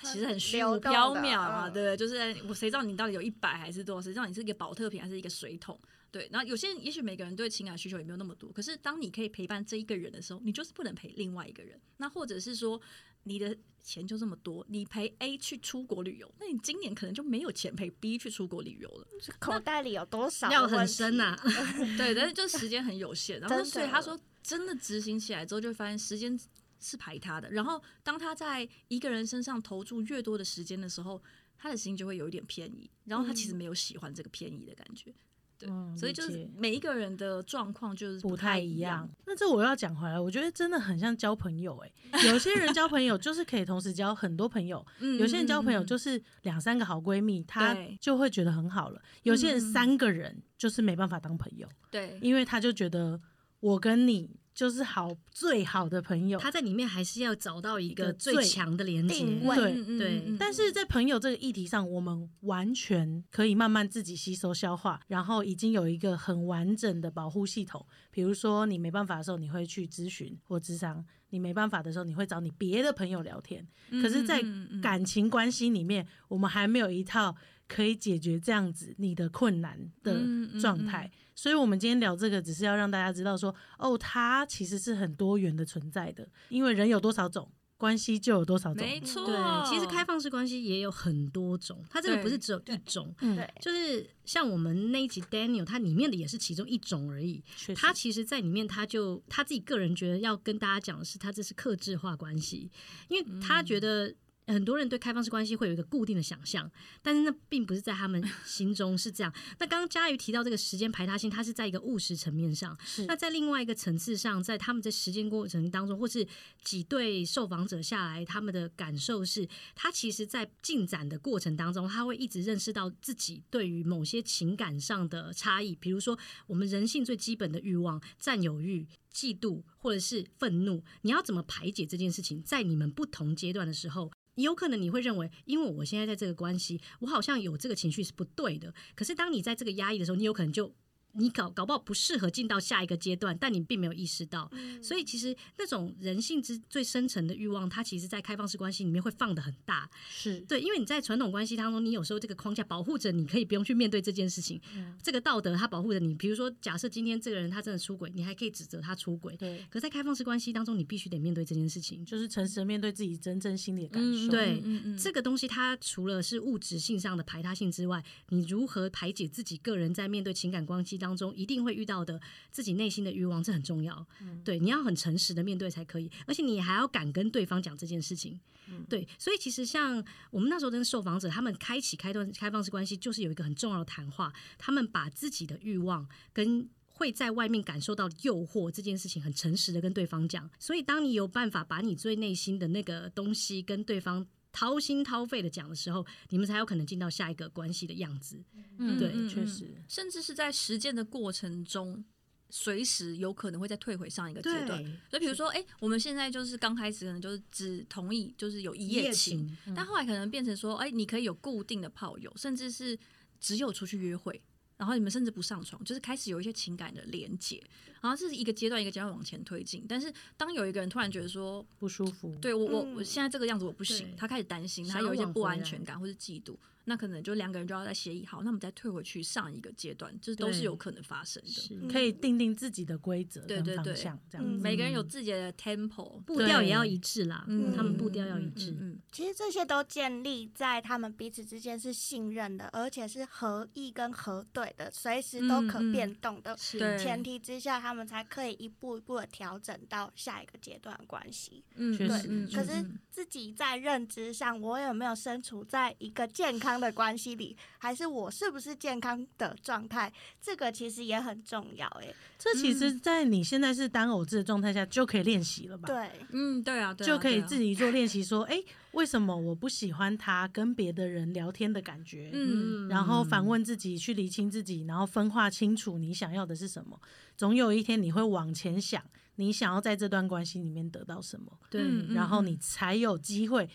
其实很虚无缥缈啊，嗯对不对？就是我谁知道你到底有一百还是多少？谁知道你是一个保特瓶还是一个水桶？对，然后有些人也许每个人对情感需求也没有那么多，可是当你可以陪伴这一个人的时候，你就是不能陪另外一个人。那或者是说你的钱就这么多，你陪 A 去出国旅游，那你今年可能就没有钱陪 B 去出国旅游了。口袋里有多少料很深呐、[LAUGHS] 对，但是就时间很有限，然后所以他说真的执行起来之后，就会发现时间是排他的。然后当他在一个人身上投注越多的时间的时候，他的心就会有一点偏移，然后他其实没有喜欢这个偏移的感觉。对，嗯所以就是每一个人的状况就是不太太一样样。。那这我要讲回来，我觉得真的很像交朋友哎、有些人交朋友就是可以同时交很多朋友，[LAUGHS] 嗯有些人交朋友嗯就是两三个好闺蜜，她就会觉得很好了。有些人嗯三个人就是没办法当朋友，对因为他就觉得我跟你就是好最好的朋友。他在里面还是要找到一一个个最最强的连接。定位对嗯嗯对但是在朋友这个议题上，我们完全可以慢慢自己吸收消化，然后已经有一个很完整的保护系统。比如说，你没办法的时候，你会去咨询或咨商；你没办法的时候，你会找你别的朋友聊天。可是，在感情关系里面，我们还没有一套可以解决这样子你的困难的嗯嗯状态。所以，我们今天聊这个，只是要让大家知道说，哦，它其实是很多元的存在的，因为人有多少种，关系就有多少种。没错，对，其实开放式关系也有很多种，它真的不是只有一种。嗯对，就是像我们那一集 Daniel，它里面的也是其中一种而已。确实他其实，在里面他就他自己个人觉得要跟大家讲的是，他这是克制化关系，因为他觉得。很多人对开放式关系会有一个固定的想象，但是那并不是在他们心中是这样。[LAUGHS] 那刚刚佳瑜提到这个时间排他性，它是在一个务实层面上，是那在另外一个层次上，在他们在实践过程当中，或是几对受访者下来，他们的感受是，他其实，在进展的过程当中，他会一直认识到自己对于某些情感上的差异，比如说我们人性最基本的欲望——占有欲。嫉妒或者是愤怒，你要怎么排解这件事情？在你们不同阶段的时候，有可能你会认为，因为我现在在这个关系，我好像有这个情绪是不对的。可是当你在这个压抑的时候，你有可能就你搞搞不好不适合进到下一个阶段，但你并没有意识到。嗯所以其实那种人性之最深层的欲望，它其实在开放式关系里面会放的很大。是对，因为你在传统关系当中，你有时候这个框架保护着你，可以不用去面对这件事情。嗯这个道德它保护着你。比如说，假设今天这个人他真的出轨，你还可以指责他出轨。对，可在开放式关系当中，你必须得面对这件事情。就是诚实的面对自己真正心里的感嗯受。对这个东西它除了是物质性上的排他性之外，你如何排解自己个人在面对情感关系当中一定会遇到的自己内心的欲望，这很重要。对，你要很诚实的面对才可以，而且你还要敢跟对方讲这件事情。对，所以其实像我们那时候跟受访者，他们开启开段开放式关系，就是有一个很重要的谈话，他们把自己的欲望跟会在外面感受到诱惑这件事情，很诚实的跟对方讲。所以，当你有办法把你最内心的那个东西跟对方掏心掏肺的讲的时候，你们才有可能进到下一个关系的样子。嗯，对确实，甚至是在实践的过程中，随时有可能会再退回上一个阶段。就比如说，哎、我们现在就是刚开始可能就是只同意就是有一夜情，情，但后来可能变成说，哎、你可以有固定的炮友，甚至是只有出去约会，然后你们甚至不上床，就是开始有一些情感的连接，然后这是一个阶段一个阶段往前推进。但是当有一个人突然觉得说，不舒服。对我我嗯我现在这个样子我不行对，他开始担心，他有一些不安全感或是嫉妒，那可能就两个人就要再协议好，那我们再退回去上一个阶段，这都是有可能发生的。可以定定自己的规则跟对对对方向，这样嗯。每个人有自己的 tempo，步调也要一致啦。嗯他们步调要一嗯致。嗯其实这些都建立在他们彼此之间是信任的，而且是合意跟核对的，随时都可变动的是前提之下，他们才可以一步一步的调整到下一个阶段的关系。嗯，确实嗯可是嗯自己在认知上，我有没有身处在一个健康的关系里，还是我是不是健康的状态，这个其实也很重要。哎，这其实，在你现在是单偶制的状态下就可以练习了吧？，对，嗯，对啊，对啊就可以自己做练习，说，哎，为什么我不喜欢他跟别的人聊天的感觉？嗯然后反问自己，去理清自己，然后分化清楚你想要的是什么。总有一天你会往前想，你想要在这段关系里面得到什么，对，嗯然后你才有机会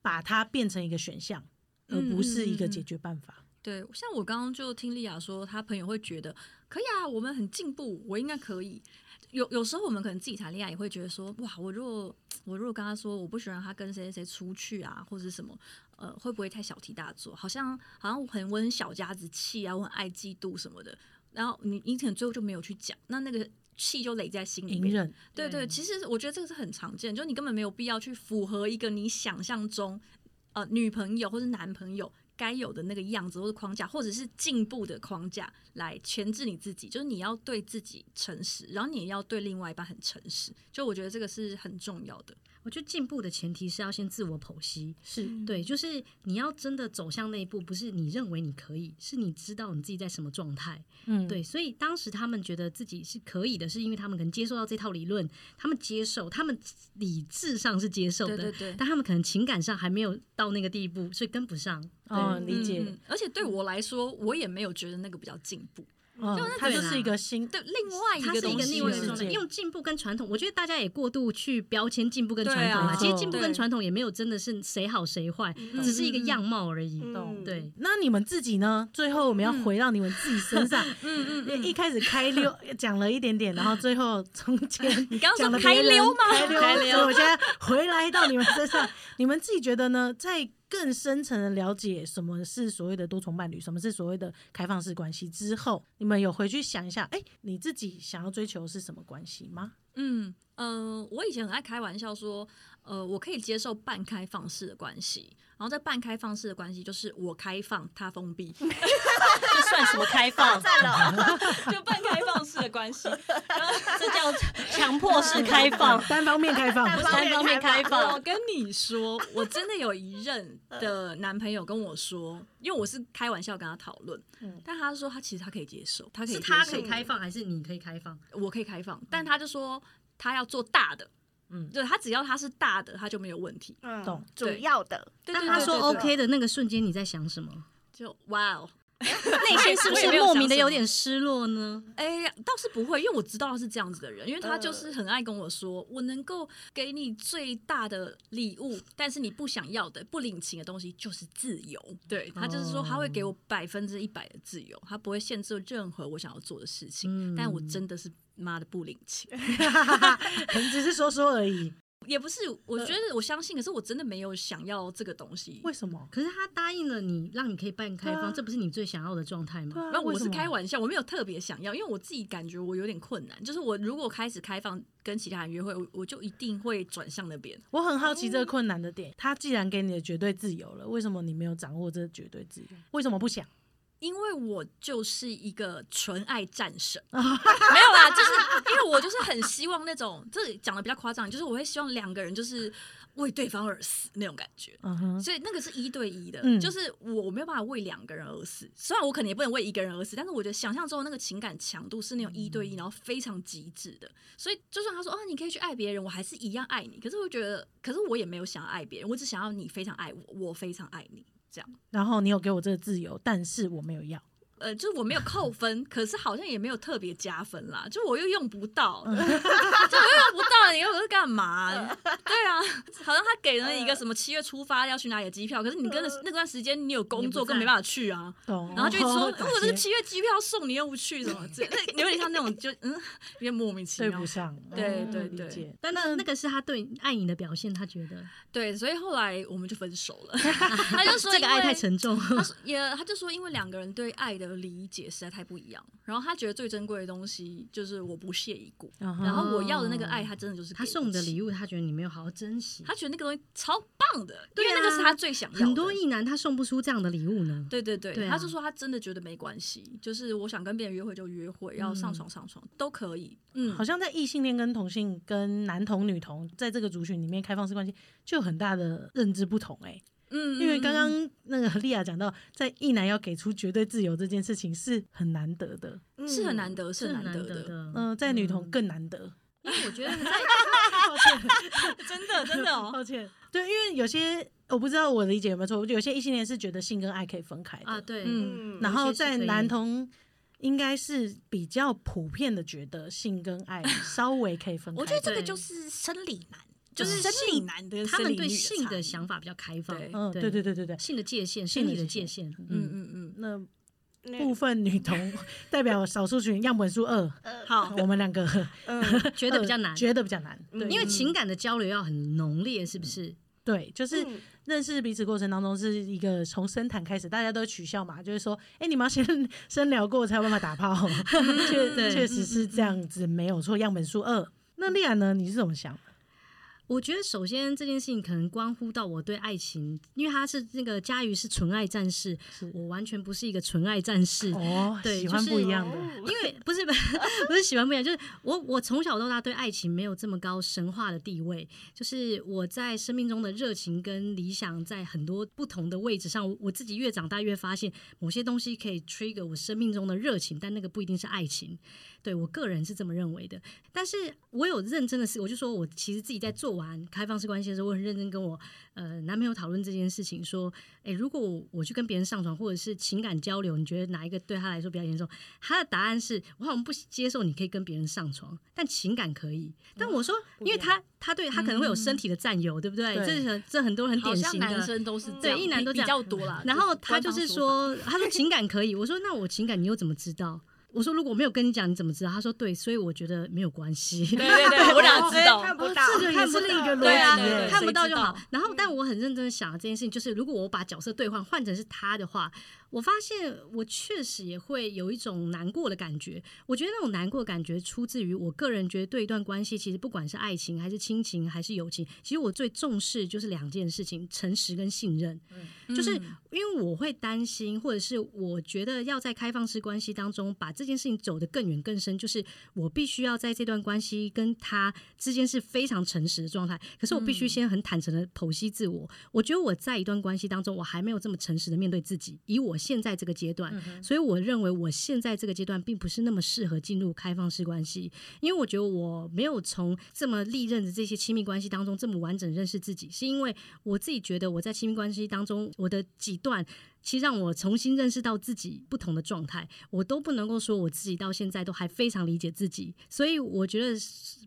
把它变成一个选项，而不是一个解决办法。对，像我刚刚就听丽亚说，她朋友会觉得可以啊，我们很进步，我应该可以。有有时候我们可能自己谈恋爱也会觉得说，哇，我如果我如果跟他说我不喜欢他跟谁谁谁出去啊，或者是什么，呃，会不会太小题大做？好像好像我很我很小家子气啊，我很爱嫉妒什么的。然后你你可能最后就没有去讲，那那个气就累在心里面。对，对其实我觉得这个是很常见，就你根本没有必要去符合一个你想象中呃女朋友或是男朋友该有的那个样子或者框架，或者是进步的框架来牵制你自己。就是你要对自己诚实，然后你也要对另外一半很诚实。就我觉得这个是很重要的。我觉得进步的前提是要先自我剖析。是对，就是你要真的走向那一步，不是你认为你可以，是你知道你自己在什么状态。嗯，对，所以当时他们觉得自己是可以的，是因为他们可能接受到这套理论，他们接受，他们理智上是接受的，对对对。但他们可能情感上还没有到那个地步，所以跟不上。哦，理解而且对我来说，我也没有觉得那个比较进步。嗯，它对就是一个新对，另外一它是一个个东西另外一个用进步跟传统，我觉得大家也过度去标签进步跟传统了。其实进步跟传统也没有真的是谁好谁坏，嗯只是一个样貌而已。嗯对，那你们自己呢？最后我们要回到你们自己身上。[LAUGHS] 嗯嗯一开始开溜讲了一点点，然后最后中间 [LAUGHS] 你刚刚讲说开溜吗？开溜，开溜所以我现在回来到你们身上，你们自己觉得呢？在更深层的了解什么是所谓的多重伴侣，什么是所谓的开放式关系之后，你们有回去想一下，哎、你自己想要追求的是什么关系吗？嗯呃，我以前很爱开玩笑说，呃，我可以接受半开放式的关系，然后在半开放式的关系就是我开放，他封闭，[LAUGHS] [LAUGHS] 这算什么开放？[LAUGHS] 就半开放关系。[LAUGHS] 这叫强迫式 [LAUGHS] 开放，单方面开放，单单方面开放。我。跟你说，我真的有一任的男朋友跟我说，因为我是开玩笑跟他讨论，但他说他其实他可以接受，他可以是他可以开放，还是你可以开放？我可以开放，但他就说他要做大的，嗯。对他只要他是大的，他就没有问题。嗯。懂。主要的，对当他说 OK 的那个瞬间，你在想什么？就哇哦，[LAUGHS] 内心是不是莫名的有点失落呢？哎、倒是不会，因为我知道他是这样子的人，因为他就是很爱跟我说，我能够给你最大的礼物，但是你不想要的、不领情的东西就是自由。对他就是说，他会给我百分之一百的自由，他不会限制任何我想要做的事情。嗯但我真的是妈的不领情 [LAUGHS] [LAUGHS] 只是说说而已。也不是，我觉得我相信，可是我真的没有想要这个东西。为什么？可是他答应了你，让你可以半开放，啊这不是你最想要的状态吗？那我是开玩笑，我没有特别想要，因为我自己感觉我有点困难。就是我如果开始开放跟其他人约会，我我就一定会转向那边。我很好奇这个困难的点。他既然给你的绝对自由了，为什么你没有掌握这绝对自由？为什么不想？因为我就是一个纯爱战神，[LAUGHS] 没有啦，就是因为我就是很希望那种，这讲的比较夸张，就是我会希望两个人就是为对方而死那种感觉。所以那个是一对一的，嗯就是我没有办法为两个人而死。虽然我可能也不能为一个人而死，但是我觉得想象中的那个情感强度是那种一对一，然后非常极致的。所以就算他说哦，你可以去爱别人，我还是一样爱你。可是我觉得，可是我也没有想要爱别人，我只想要你非常爱我，我非常爱你。这样，然后你有给我这个自由，但是我没有要。呃，就是我没有扣 [LAUGHS] 分，可是好像也没有特别加分啦，就我又用不到，[LAUGHS] 就我又用不到，你又是干嘛？对啊，好像他给了一个什么七月出发要去哪里的机票，可是你跟着那段时间你有工作，你不在根本没办法去啊。懂？然后就说，打如果这个结七月机票送你又不去，什么这，那有点像那种就嗯，有点莫名其妙对不。上。对哦对对但那那个是他对爱你的表现，他觉得 [LAUGHS] 对，所以后来我们就分手了。他就说这个爱太沉重。他也，他就说，因为两个人对爱的理解实在太不一样，然后他觉得最珍贵的东西就是我不屑一顾，然后我要的那个爱，他真的就是他送你的，礼物，他觉得你没有好好珍惜。他觉得那个东西超棒的，因对啊为那个是他最想要的。很多异男他送不出这样的礼物呢。对对对，对啊他就说他真的觉得没关系，就是我想跟别人约会就约会，要上床上床都可以。嗯好，像在异性恋跟同性跟男同女同在这个族群里面，开放式关系就有很大的认知不同哎、嗯因为刚嗯刚那个 [LAUGHS] 莉亚讲到，在一男要给出绝对自由这件事情是很难得的，嗯是很难得，是难得的。嗯、在女同更难得。因为我觉得在 [LAUGHS] 真的真的哦。抱歉，对，因为有些我不知道我理解有没有错，有些异性恋是觉得性跟爱可以分开的啊，，对，嗯嗯然后在男同应该是比较普遍的觉得性跟爱稍微可以分开的。我觉得这个对就是生理男，就就是是生理男的他们对性性的想法。比较开放。嗯，对对对对对，性的界限，性的生理的界界限。嗯嗯，嗯嗯，那那部分女同 [LAUGHS] 代表少数群样本数二，好，我们两个 [LAUGHS] 嗯，觉得比较难呃，[LAUGHS] 觉得比较难。对，因为情感的交流要很浓烈，是不是？对，就是嗯认识彼此过程当中是一个从深谈开始，大家都取笑嘛，就是说，哎、你们要先深聊过才有办法打炮，确对确实是这样子，没有错。样本数二，那丽亚呢？你是怎么想？我觉得首先这件事情可能关乎到我对爱情，因为他是那个佳瑜是纯爱战士，我完全不是一个纯爱战士。哦，对喜欢不一样的，哦因为不是不是 [LAUGHS] 不是喜欢不一样，就是我我从小到大对爱情没有这么高神话的地位，就是我在生命中的热情跟理想在很多不同的位置上，我自己越长大越发现某些东西可以 trigger 我生命中的热情，但那个不一定是爱情。对我个人是这么认为的，但是我有认真的事，我就说我其实自己在做完开放式关系的时候，我很认真跟我呃男朋友讨论这件事情，说，诶，如果我我去跟别人上床，或者是情感交流，你觉得哪一个对他来说比较严重？他的答案是我好像不接受你可以跟别人上床，但情感可以。但我说，因为他他对他可能会有身体的占有，对不对？对这很这很多人很典型的。男生都是这对一男都这样较多啦。然后他就是说，他说情感可以。我说那我情感你又怎么知道？我说如果我没有跟你讲，你怎么知道？他说对，所以我觉得没有关系。[LAUGHS] 对对对，我俩知道。看不到，这个也是另一个逻对啊辑看不到就好。然后，但我很认真的想了这件事情，就是如果我把角色兑换换成是他的话，我发现我确实也会有一种难过的感觉。我觉得那种难过的感觉出自于我个人觉得对一段关系，其实不管是爱情还是亲情还是友情，其实我最重视就是两件事情：诚实跟信任。就是嗯因为我会担心，或者是我觉得要在开放式关系当中把这件事情走得更远更深，就是我必须要在这段关系跟他之间是非常诚实的状态。可是我必须先很坦诚的剖析自我。我觉得我在一段关系当中，我还没有这么诚实的面对自己。以我现在这个阶段，所以我认为我现在这个阶段并不是那么适合进入开放式关系，因为我觉得我没有从这么历任的这些亲密关系当中这么完整认识自己，是因为我自己觉得我在亲密关系当中，我的几段其实让我重新认识到自己不同的状态，我都不能够说我自己到现在都还非常理解自己。所以我觉得，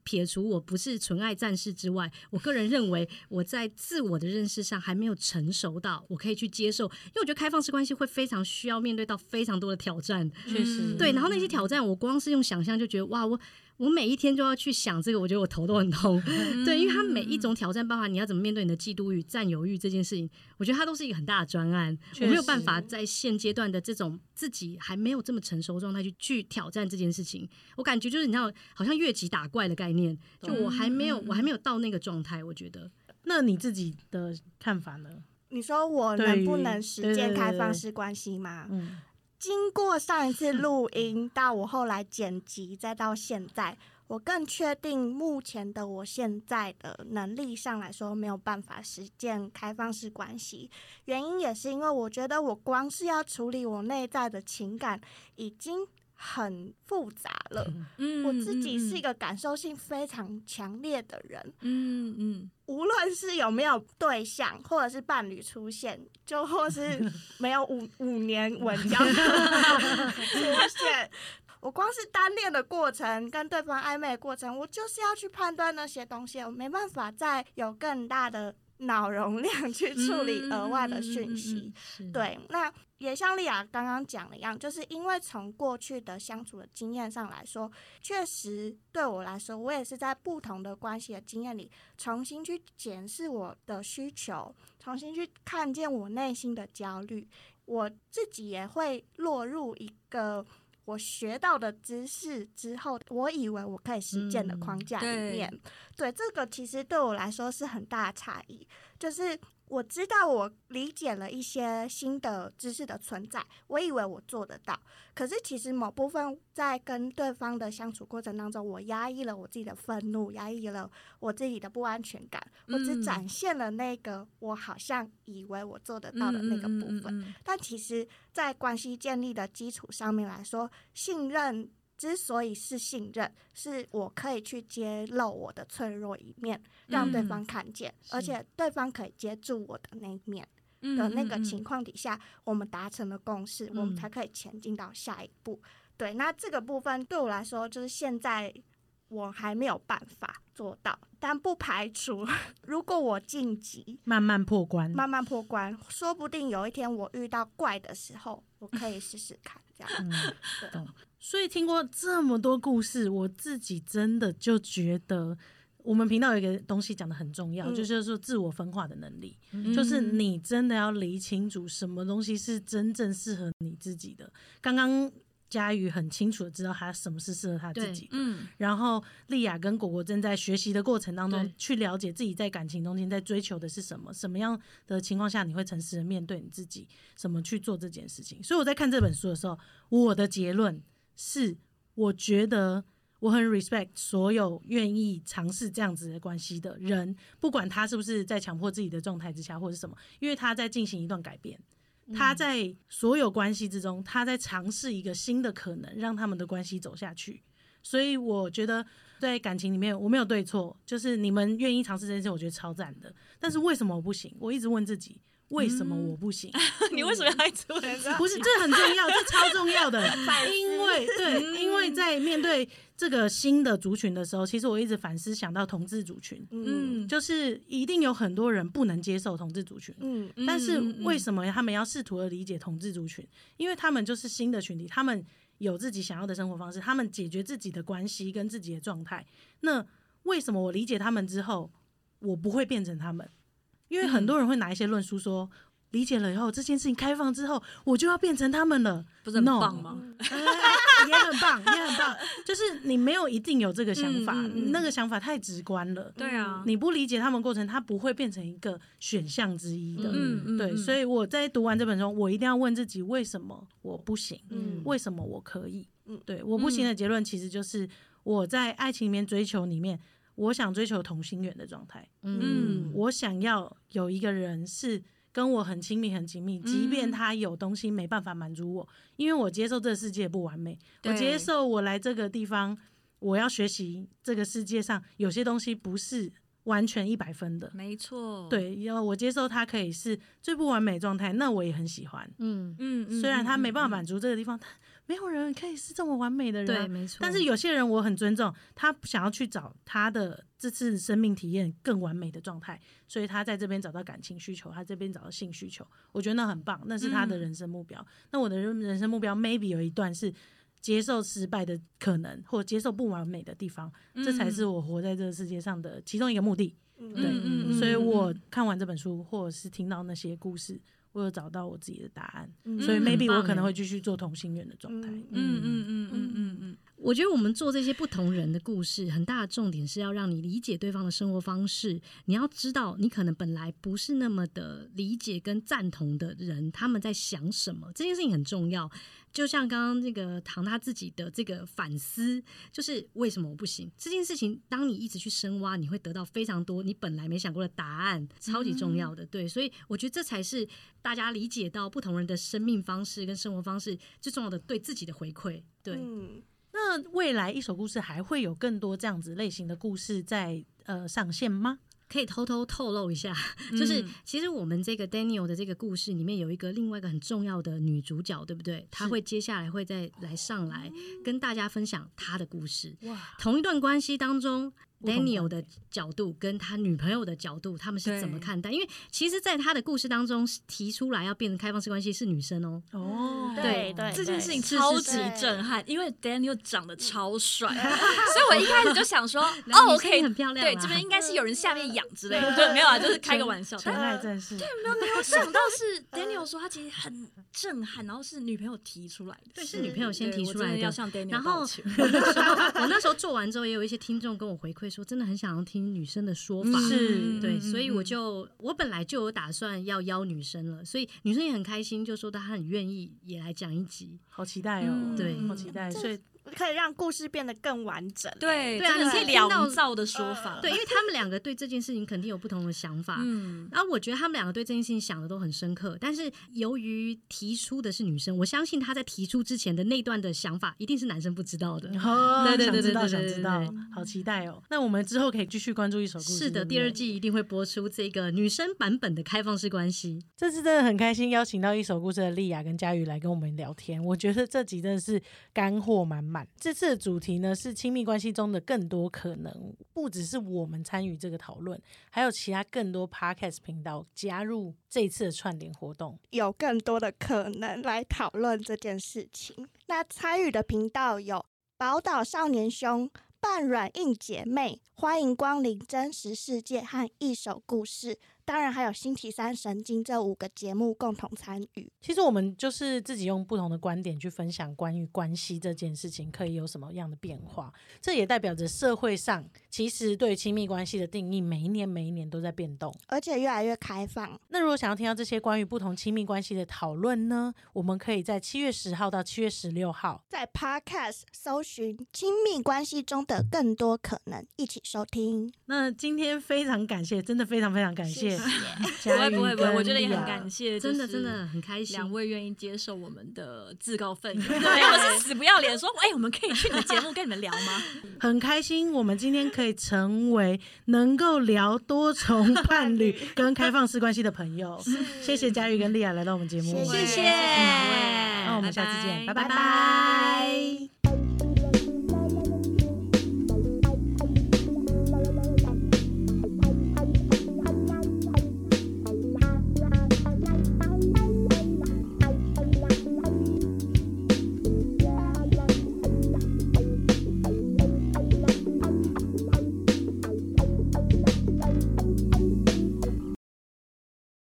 撇除我不是纯爱战士之外，我个人认为我在自我的认识上还没有成熟到我可以去接受，因为我觉得开放式关系会非常需要面对到非常多的挑战。确实对，然后那些挑战，我光是用想象就觉得哇，我我每一天就要去想这个，我觉得我头都很痛。[LAUGHS] 对，因为它每一种挑战，包含你要怎么面对你的嫉妒欲、占有欲这件事情，我觉得它都是一个很大的专案。我没有办法在现阶段的这种自己还没有这么成熟的状态去去挑战这件事情。我感觉就是你知道，好像越级打怪的概念，就我还没有，我还没有到那个状态。我觉得，那你自己的看法呢？你说我能不能实践开放式关系吗？嗯，经过上一次 [LAUGHS] 录音，到我后来剪辑，再到现在，我更确定目前的我现在的能力上来说，没有办法实践开放式关系。原因也是因为我觉得我光是要处理我内在的情感，已经很复杂了。嗯。我自己是一个，个感受性非常强烈的人，嗯嗯。无论是有没有对象或者是伴侣出现，就或是 [LAUGHS] 没有五五年稳 [LAUGHS] 交出现，我光是单恋的过程跟对方暧昧的过程，我就是要去判断那些东西，我没办法再有更大的脑容量去处理额外的讯息。是，对，那也像丽亚刚刚讲的一样，就是因为从过去的相处的经验上来说，确实对我来说，我也是在不同的关系的经验里，重新去检视我的需求，重新去看见我内心的焦虑，我自己也会落入一个。我学到的知识之后，我以为我可以实践的框架里对面，对这个其实对我来说是很大的差异。就是我知道我理解了一些新的知识的存在，我以为我做得到，可是其实某部分在跟对方的相处过程当中，我压抑了我自己的愤怒，压抑了我自己的不安全感，我只嗯展现了那个我好像以为我做得到的那个部分。嗯但其实，在关系建立的基础上面来说，信任之所以是信任，是我可以去揭露我的脆弱一面，让对嗯方看见，是而且对方可以接住我的那一面嗯的那个情况底下，我们达成了共识，我们嗯才可以前进到下一步。对，那这个部分对我来说，就是现在我还没有办法做到，但不排除 [LAUGHS] 如果我晋级，慢慢破关。慢慢破关，说不定有一天我遇到怪的时候，我可以试试看，这样。嗯，对懂。所以听过这么多故事，我自己真的就觉得，我们频道有一个东西讲的很重要，嗯。就是说自我分化的能力，嗯。就是你真的要理清楚什么东西是真正适合你自己的。刚刚佳宇很清楚的知道他什么是适合他自己的，嗯。然后丽雅跟果果正在学习的过程当中，去了解自己在感情中间在追求的是什么，什么样的情况下你会诚实的面对你自己，怎么去做这件事情。所以我在看这本书的时候，我的结论是，我觉得我很 respect 所有愿意尝试这样子的关系的人，不管他是不是在强迫自己的状态之下，或者是什么，因为他在进行一段改变。他在所有关系之中，他在尝试一个新的可能，让他们的关系走下去。所以我觉得在感情里面，我没有对错，就是你们愿意尝试这件事，我觉得超赞的。但是为什么我不行？我一直问自己，为什么我不行？[LAUGHS] 你为什么要一直问自己？不是，这很重要，这超重要的。[LAUGHS] 因为对，因为在面对这个新的族群的时候，其实我一直反思想到同志族群，嗯嗯，就是一定有很多人不能接受同志族群。嗯但是为什么他们要试图的理解同志族群？因为他们就是新的群体，他们有自己想要的生活方式，他们解决自己的关系跟自己的状态。那为什么我理解他们之后，我不会变成他们？因为很多人会拿一些论述说，理解了以后，这件事情开放之后，我就要变成他们了，不是很棒吗？[LAUGHS] 哎也很棒，也很棒。就是你没有一定有这个想法，嗯嗯嗯那个想法太直观了。对啊，你不理解他们过程，它不会变成一个选项之一的。嗯嗯对，嗯所以我在读完这本书，我一定要问自己，为什么我不行？嗯为什么我可以？嗯对，我不行的结论其实就是我在爱情里面追求里面，我想追求同心圆的状态。嗯。我想要有一个人是跟我很亲密、很紧密，即便嗯。他有东西没办法满足我，因为我接受这个世界不完美，我接受我来这个地方，我要学习这个世界上有些东西不是完全一百分的。没错，，对，要我接受他可以是最不完美状态，那我也很喜欢。嗯，嗯嗯，虽然他没办法嗯。满足这个地方，但没有人可以是这么完美的人、对，啊。没错。但是有些人我很尊重，他想要去找他的这次生命体验更完美的状态，所以他在这边找到感情需求，他这边找到性需求，我觉得那很棒，那是他的嗯人生目标。那我的人人生目标 maybe 有一段是接受失败的可能，或接受不完美的地方，这才是我活在这个世界上的其中一个目的。嗯对所以嗯我看完这本书，或者是听到那些故事，我有找到我自己的答案，嗯所以嗯 maybe 我可能欸。会继续做同心圆的状态。嗯嗯嗯嗯嗯。嗯嗯，我觉得我们做这些不同人的故事，很大的重点是要让你理解对方的生活方式。你要知道，你可能本来不是那么的理解跟赞同的人，他们在想什么，这件事情很重要。就像刚刚那个唐他自己的这个反思，就是为什么我不行这件事情，当你一直去深挖，你会得到非常多你本来没想过的答案，超级重要的。对，所以我觉得这才是大家理解到不同人的生命方式跟生活方式最重要的对自己的回馈。对，嗯那未来一手故事还会有更多这样子类型的故事在呃上线吗？可以偷偷透露一下，就是嗯其实我们这个 Daniel 的这个故事里面有一个另外一个很重要的女主角，对不对？她会接下来会再来上来跟大家分享她的故事。哇，同一段关系当中，Daniel 的角度跟他女朋友的角度，他们是怎么看待？因为其实，在他的故事当中提出来要变成开放式关系是女生哦。哦，对对。这件事情是超级震撼，因为 Daniel 长得超帅，[LAUGHS] 所以我一开始就想说，[LAUGHS] 哦，OK，很漂亮啊。对，这边应该是有人下面养之类的，对，没有啊，就是开个玩笑。纯但爱战士，没有没有想到是 Daniel 说他其实很震撼，然后是女朋友提出来的，对是女朋友先提出来的。要向 Daniel 然后道歉。我那时候我那时候做完之后，也有一些听众跟我回馈说，真的很想要听女生的说法。是对，嗯所以我就我本来就有打算要邀女生了，所以女生也很开心，就说她很愿意也来讲一集。好期待哦，嗯对好期待，所以可以让故事变得更完整。对，对啊你可以聊造的说法，对，因为他们两个对这件事情肯定有不同的想法。嗯，然后我觉得他们两个对这件事情想的都很深刻，但是由于提出的是女生，我相信她在提出之前的那段的想法一定是男生不知道的。哦，对对想知道对对对对想知道对，好期待哦。那我们之后可以继续关注一首故事。是的，对不对第二季一定会播出这个女生版本的开放式关系。这次真的很开心，邀请到一首故事的丽雅跟佳宇来跟我们聊天。我觉得这集真的是干货满满。这次的主题呢是亲密关系中的更多可能，不只是我们参与这个讨论，还有其他更多 podcast 频道加入这一次的串联活动。有更多的可能来讨论这件事情。那参与的频道有宝岛少年兄、半软硬姐妹、欢迎光临真实世界和一手故事，当然还有星期三神经这五个节目共同参与。其实我们就是自己用不同的观点去分享关于关系这件事情可以有什么样的变化，这也代表着社会上其实对亲密关系的定义每一年每一年都在变动。而且越来越开放。那如果想要听到这些关于不同亲密关系的讨论呢，我们可以在七月十号到七月十六号。在 Podcast 搜寻亲密关系中的更多可能，一起收听。那今天非常感谢，真的非常非常感谢谢 [LAUGHS] 不会不会不会，我觉得也很感谢，真的真的很开心。两位愿意接受我们的自告奋勇，[LAUGHS] 没有是死不要脸说，哎、我们可以去你的节目跟你们聊吗？[LAUGHS] 很开心，我们今天可以成为能够聊多重伴侣跟开放式关系的朋友。谢谢佳玉跟莉亚来到我们节目，谢谢谢，谢谢两位那我们下次见拜拜。